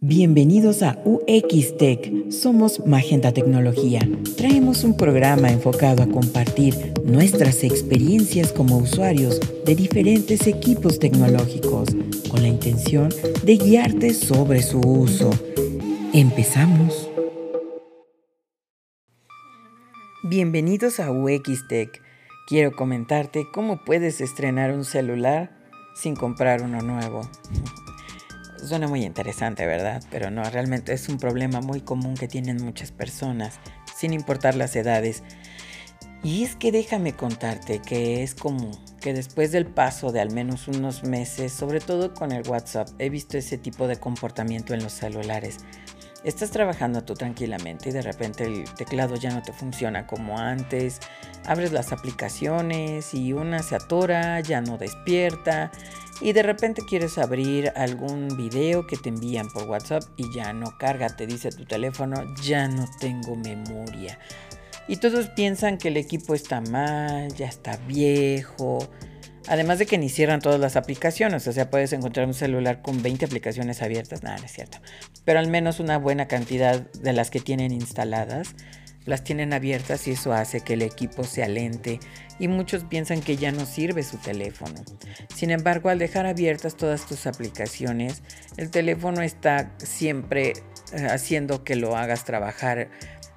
Bienvenidos a UX Tech. Somos Magenta Tecnología. Traemos un programa enfocado a compartir nuestras experiencias como usuarios de diferentes equipos tecnológicos con la intención de guiarte sobre su uso. Empezamos. Bienvenidos a UX Tech. Quiero comentarte cómo puedes estrenar un celular sin comprar uno nuevo. Suena muy interesante, ¿verdad? Pero no, realmente es un problema muy común que tienen muchas personas, sin importar las edades. Y es que déjame contarte que es común que después del paso de al menos unos meses, sobre todo con el WhatsApp, he visto ese tipo de comportamiento en los celulares. Estás trabajando tú tranquilamente y de repente el teclado ya no te funciona como antes, abres las aplicaciones y una se atora, ya no despierta y de repente quieres abrir algún video que te envían por WhatsApp y ya no carga, te dice tu teléfono, ya no tengo memoria. Y todos piensan que el equipo está mal, ya está viejo. Además de que ni cierran todas las aplicaciones, o sea, puedes encontrar un celular con 20 aplicaciones abiertas, nada, no es cierto. Pero al menos una buena cantidad de las que tienen instaladas las tienen abiertas y eso hace que el equipo se alente y muchos piensan que ya no sirve su teléfono. Sin embargo, al dejar abiertas todas tus aplicaciones, el teléfono está siempre eh, haciendo que lo hagas trabajar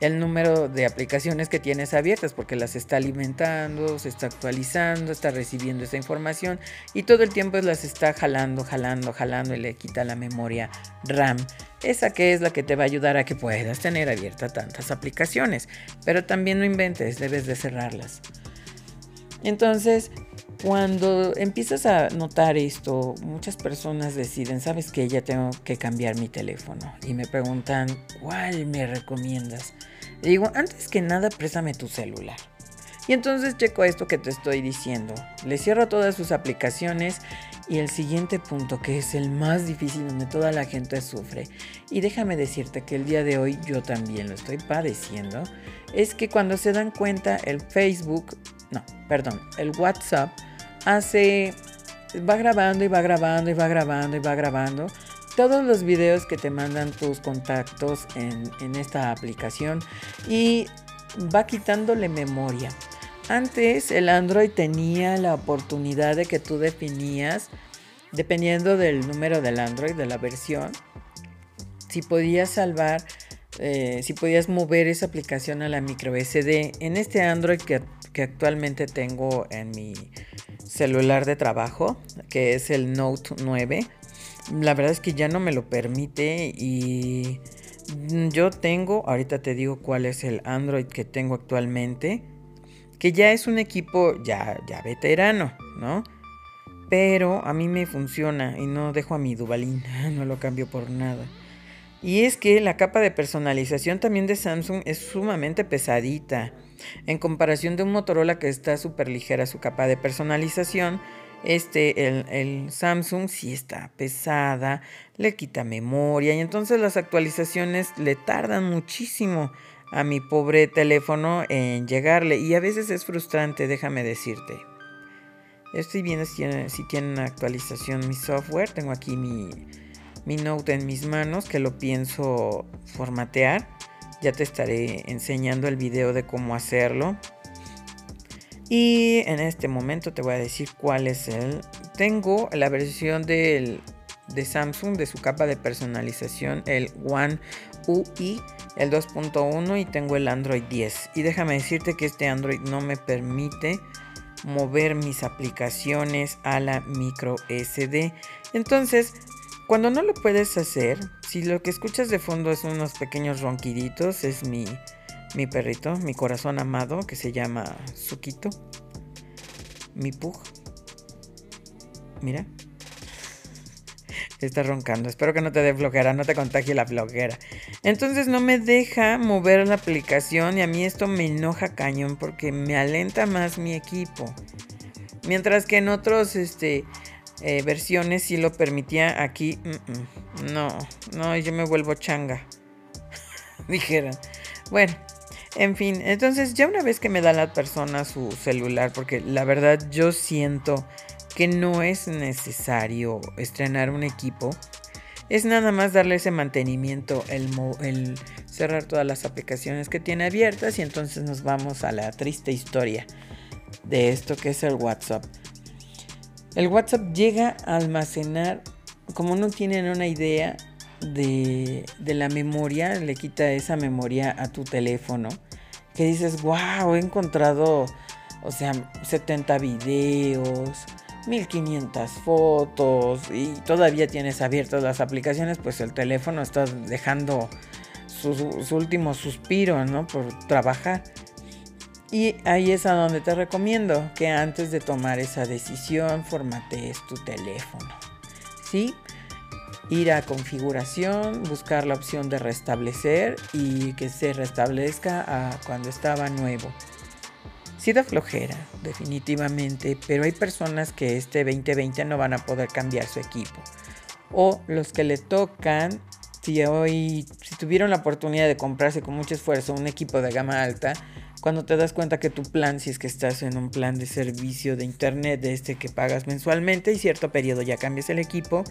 el número de aplicaciones que tienes abiertas porque las está alimentando, se está actualizando, está recibiendo esa información y todo el tiempo las está jalando, jalando, jalando y le quita la memoria RAM. Esa que es la que te va a ayudar a que puedas tener abiertas tantas aplicaciones. Pero también no inventes, debes de cerrarlas. Entonces, cuando empiezas a notar esto, muchas personas deciden, sabes que ya tengo que cambiar mi teléfono y me preguntan, ¿cuál me recomiendas? Digo, antes que nada, préstame tu celular. Y entonces checo esto que te estoy diciendo. Le cierro todas sus aplicaciones y el siguiente punto, que es el más difícil donde toda la gente sufre, y déjame decirte que el día de hoy yo también lo estoy padeciendo, es que cuando se dan cuenta el Facebook, no, perdón, el WhatsApp hace, va grabando y va grabando y va grabando y va grabando todos los videos que te mandan tus contactos en, en esta aplicación y va quitándole memoria. Antes el Android tenía la oportunidad de que tú definías, dependiendo del número del Android, de la versión, si podías salvar, eh, si podías mover esa aplicación a la micro SD. En este Android que, que actualmente tengo en mi celular de trabajo, que es el Note 9, la verdad es que ya no me lo permite y yo tengo, ahorita te digo cuál es el Android que tengo actualmente, que ya es un equipo ya, ya veterano, ¿no? Pero a mí me funciona y no dejo a mi Dubalín, no lo cambio por nada. Y es que la capa de personalización también de Samsung es sumamente pesadita. En comparación de un Motorola que está súper ligera su capa de personalización, este, el, Samsung sí está pesada, le quita memoria y entonces las actualizaciones le tardan muchísimo a mi pobre teléfono en llegarle y a veces es frustrante, déjame decirte. Estoy viendo si tiene, si tiene una actualización mi software, tengo aquí mi, mi Note en mis manos que lo pienso formatear. Ya te estaré enseñando el video de cómo hacerlo. Y en este momento te voy a decir cuál es el. Tengo la versión de Samsung de su capa de personalización, el One UI, el 2.1 y tengo el Android 10. Y déjame decirte que este Android no me permite mover mis aplicaciones a la micro SD. Entonces, cuando no lo puedes hacer, si lo que escuchas de fondo es unos pequeños ronquiditos, es mi mi perrito, mi corazón amado, que se llama Suquito. Mi pug. Mira. Está roncando. Espero que no te dé flojera, no te contagie la flojera. Entonces no me deja mover la aplicación y a mí esto me enoja cañón porque me alenta más mi equipo. Mientras que en otros este, eh, versiones sí lo permitía, aquí no, no, yo me vuelvo changa. Dijeron. Bueno, en fin, entonces ya una vez que me da la persona su celular, porque la verdad yo siento que no es necesario estrenar un equipo, es nada más darle ese mantenimiento, el, cerrar todas las aplicaciones que tiene abiertas y entonces nos vamos a la triste historia de esto que es el WhatsApp. El WhatsApp llega a almacenar, como no tienen una idea de, la memoria, le quita esa memoria a tu teléfono, que dices, wow, he encontrado, o sea, 70 videos 1500 fotos y todavía tienes abiertas las aplicaciones, pues el teléfono está dejando su, último suspiro, ¿no? Por trabajar. Y ahí es a donde te recomiendo que antes de tomar esa decisión formatees tu teléfono. ¿Sí? Ir a configuración, buscar la opción de restablecer y que se restablezca a cuando estaba nuevo. Sí da flojera, definitivamente, pero hay personas que este 2020 no van a poder cambiar su equipo. O los que le tocan, si hoy, si tuvieron la oportunidad de comprarse con mucho esfuerzo un equipo de gama alta, cuando te das cuenta que tu plan, si es que estás en un plan de servicio de internet de este que pagas mensualmente y cierto periodo ya cambias el equipo,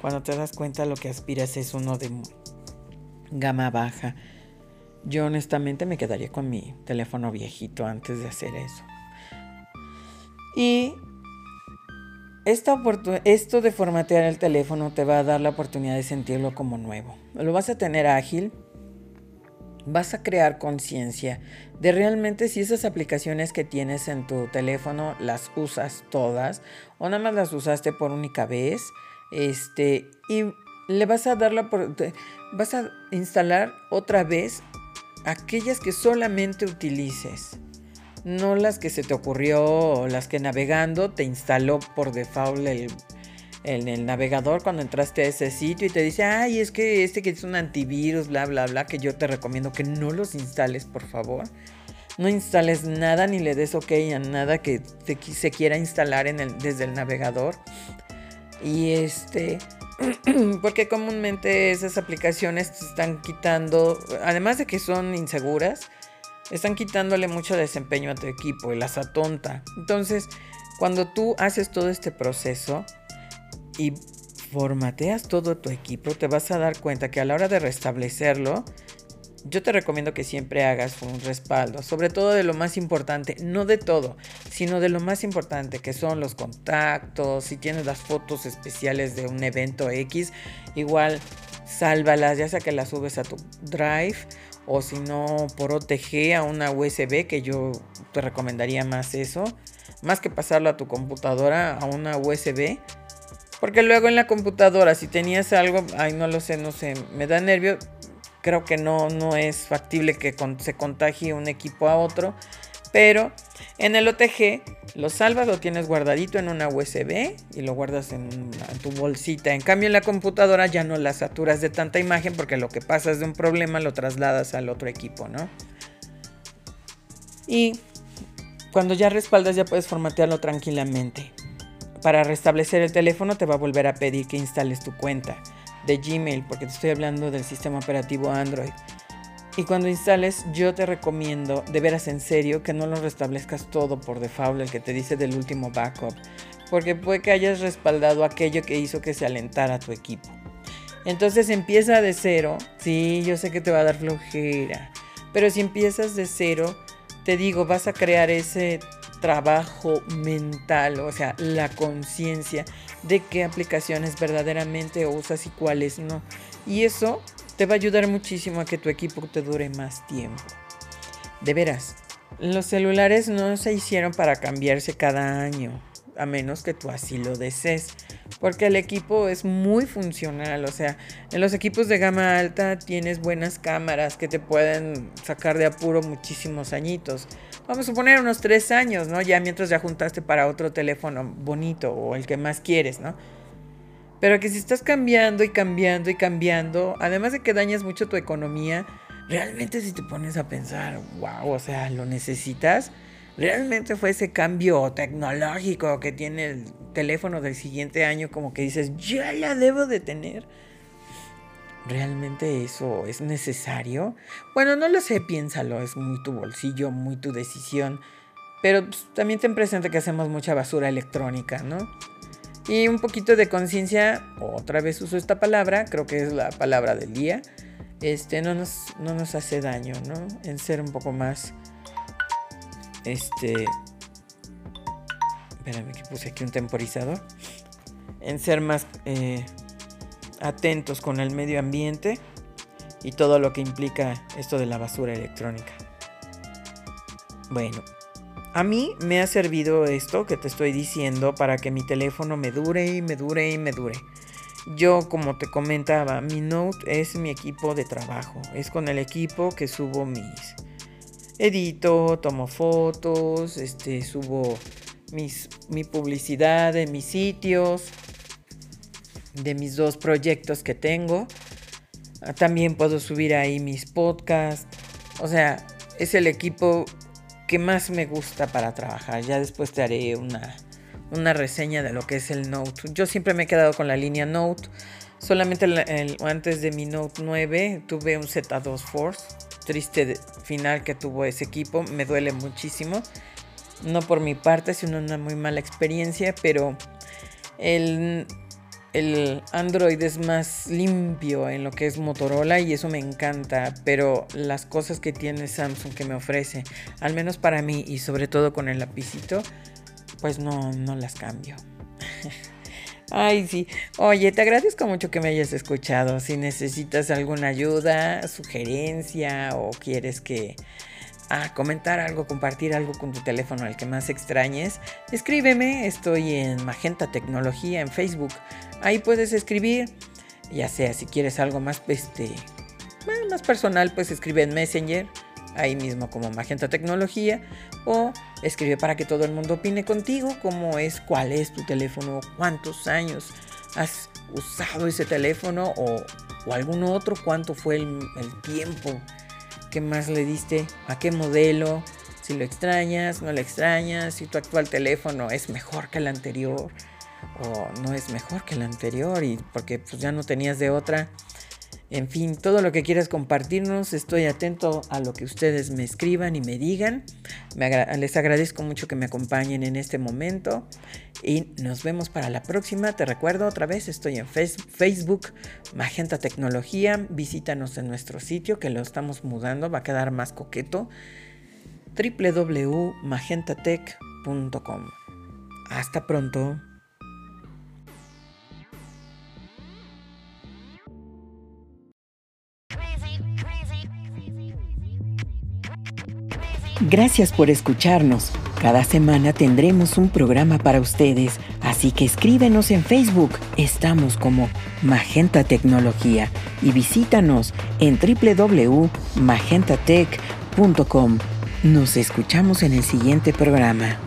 cuando te das cuenta lo que aspiras es uno de gama baja. Yo honestamente me quedaría con mi teléfono viejito antes de hacer eso. Y esto de formatear el teléfono te va a dar la oportunidad de sentirlo como nuevo. Lo vas a tener ágil, vas a crear conciencia de realmente si esas aplicaciones que tienes en tu teléfono las usas todas o nada más las usaste por única vez. Este, y le vas a dar la vas a instalar otra vez aquellas que solamente utilices, no las que se te ocurrió o las que navegando te instaló por default el, en el navegador cuando entraste a ese sitio y te dice, ay, es que este que es un antivirus, bla, bla, bla, que yo te recomiendo que no los instales, por favor. No instales nada ni le des ok a nada que se quiera instalar desde el navegador. Y este, porque comúnmente esas aplicaciones te están quitando, además de que son inseguras, están quitándole mucho desempeño a tu equipo y las atonta. Entonces, cuando tú haces todo este proceso y formateas todo tu equipo, te vas a dar cuenta que a la hora de restablecerlo, yo te recomiendo que siempre hagas un respaldo, sobre todo de lo más importante, no de todo, sino de lo más importante que son los contactos, si tienes las fotos especiales de un evento X, igual sálvalas, ya sea que las subes a tu drive o si no por OTG a una USB, que yo te recomendaría más eso, más que pasarlo a tu computadora a una USB. Porque luego en la computadora, si tenías algo, ay, no lo sé, no sé, me da nervio, creo que no, no es factible que se contagie un equipo a otro. Pero en el OTG lo salvas, lo tienes guardadito en una USB y lo guardas en, en, tu bolsita. En cambio en la computadora ya no la saturas de tanta imagen porque lo que pasa es de un problema lo trasladas al otro equipo, ¿no? Y cuando ya respaldas ya puedes formatearlo tranquilamente. Para restablecer el teléfono te va a volver a pedir que instales tu cuenta de Gmail, porque te estoy hablando del sistema operativo Android. Y cuando instales, yo te recomiendo, de veras en serio, que no lo restablezcas todo por default, el que te dice del último backup, porque puede que hayas respaldado aquello que hizo que se alentara tu equipo. Entonces empieza de cero, sí, yo sé que te va a dar flojera, pero si empiezas de cero, te digo, vas a crear ese trabajo mental, o sea, la conciencia de qué aplicaciones verdaderamente usas y cuáles no. Y eso te va a ayudar muchísimo a que tu equipo te dure más tiempo. De veras, los celulares no se hicieron para cambiarse cada año, a menos que tú así lo desees, porque el equipo es muy funcional, o sea, en los equipos de gama alta tienes buenas cámaras que te pueden sacar de apuro muchísimos añitos vamos a poner unos tres años, ¿no? Ya mientras ya juntaste para otro teléfono bonito o el que más quieres, ¿no? Pero que si estás cambiando y cambiando y cambiando, además de que dañas mucho tu economía, realmente si te pones a pensar, wow, o sea, lo necesitas, realmente fue ese cambio tecnológico que tiene el teléfono del siguiente año, como que dices, ya la debo de tener. ¿Realmente eso es necesario? Bueno, no lo sé, piénsalo, es muy tu bolsillo, muy tu decisión, pero pues, también ten presente que hacemos mucha basura electrónica, ¿no? Y un poquito de conciencia, otra vez uso esta palabra, creo que es la palabra del día. Este no nos, no nos hace daño, ¿no? En ser un poco más. Este. Espérame que puse aquí un temporizador. En ser más eh, atentos con el medio ambiente y todo lo que implica esto de la basura electrónica. Bueno, a mí me ha servido esto que te estoy diciendo para que mi teléfono me dure y me dure y me dure. Yo, como te comentaba, mi Note es mi equipo de trabajo. Es con el equipo que subo mis... Edito, tomo fotos, este, subo mis, mi publicidad de mis sitios, de mis dos proyectos que tengo. Ah, también puedo subir ahí mis podcasts. O sea, es el equipo que más me gusta para trabajar. Ya después te haré una, una reseña de lo que es el Note. Yo siempre me he quedado con la línea Note. Solamente antes de mi Note 9 tuve un Z2 Force. Triste final que tuvo ese equipo. Me duele muchísimo. No por mi parte, sino una muy mala experiencia. Pero el el Android es más limpio en lo que es Motorola y eso me encanta, pero las cosas que tiene Samsung que me ofrece, al menos para mí y sobre todo con el lapicito, pues no, no las cambio. Ay, sí. Oye, te agradezco mucho que me hayas escuchado. Si necesitas alguna ayuda, sugerencia o quieres que a comentar algo, compartir algo con tu teléfono al que más extrañes, escríbeme. Estoy en Magenta Tecnología en Facebook. Ahí puedes escribir, ya sea si quieres algo más, este, más personal, pues escribe en Messenger, ahí mismo como Magenta Tecnología, o escribe para que todo el mundo opine contigo, cómo es, cuál es tu teléfono, cuántos años has usado ese teléfono o, o algún otro, cuánto fue el, el tiempo ¿Qué más le diste? ¿A qué modelo? Si lo extrañas, no lo extrañas, si tu actual teléfono es mejor que el anterior o no es mejor que el anterior y porque pues ya no tenías de otra. En fin, todo lo que quieras compartirnos, estoy atento a lo que ustedes me escriban y me digan. les agradezco mucho que me acompañen en este momento y nos vemos para la próxima. Te recuerdo otra vez, estoy en Facebook, Magenta Tecnología. Visítanos en nuestro sitio que lo estamos mudando, va a quedar más coqueto. www.magentatech.com. Hasta pronto. Gracias por escucharnos. Cada semana tendremos un programa para ustedes, así que escríbenos en Facebook. Estamos como Magenta Tecnología y visítanos en www.magentatech.com. Nos escuchamos en el siguiente programa.